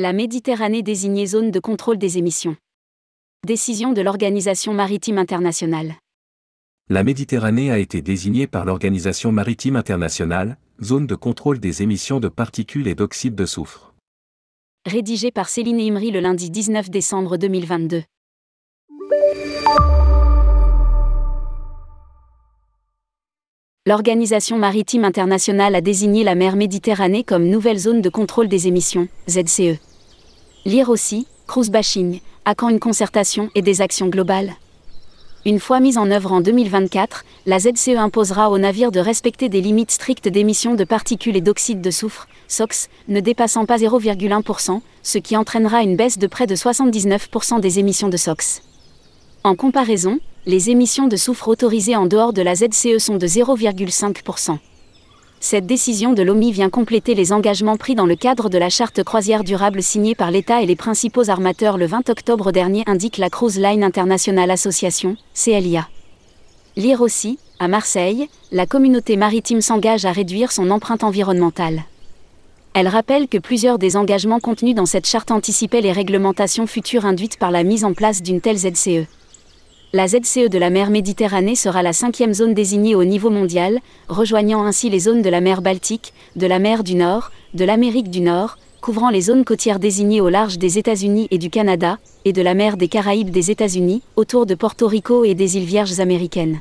La Méditerranée désignée zone de contrôle des émissions. Décision de l'Organisation maritime internationale. La Méditerranée a été désignée par l'Organisation maritime internationale, zone de contrôle des émissions de particules et d'oxyde de soufre. Rédigé par Céline Imri le lundi 19 décembre 2022. L'Organisation maritime internationale a désigné la mer Méditerranée comme nouvelle zone de contrôle des émissions, ZCE. Lire aussi, cruise bashing, à quand une concertation et des actions globales Une fois mise en œuvre en 2024, la ZCE imposera aux navires de respecter des limites strictes d'émissions de particules et d'oxyde de soufre, SOx, ne dépassant pas 0,1%, ce qui entraînera une baisse de près de 79% des émissions de SOx. En comparaison, les émissions de soufre autorisées en dehors de la ZCE sont de 0,5%. Cette décision de l'OMI vient compléter les engagements pris dans le cadre de la charte croisière durable signée par l'État et les principaux armateurs le 20 octobre dernier, indique la Cruise Line International Association, CLIA. Lire aussi, à Marseille, la communauté maritime s'engage à réduire son empreinte environnementale. Elle rappelle que plusieurs des engagements contenus dans cette charte anticipaient les réglementations futures induites par la mise en place d'une telle ZCE. La ZCE de la mer Méditerranée sera la cinquième zone désignée au niveau mondial, rejoignant ainsi les zones de la mer Baltique, de la mer du Nord, de l'Amérique du Nord, couvrant les zones côtières désignées au large des États-Unis et du Canada, et de la mer des Caraïbes des États-Unis, autour de Porto Rico et des îles Vierges américaines.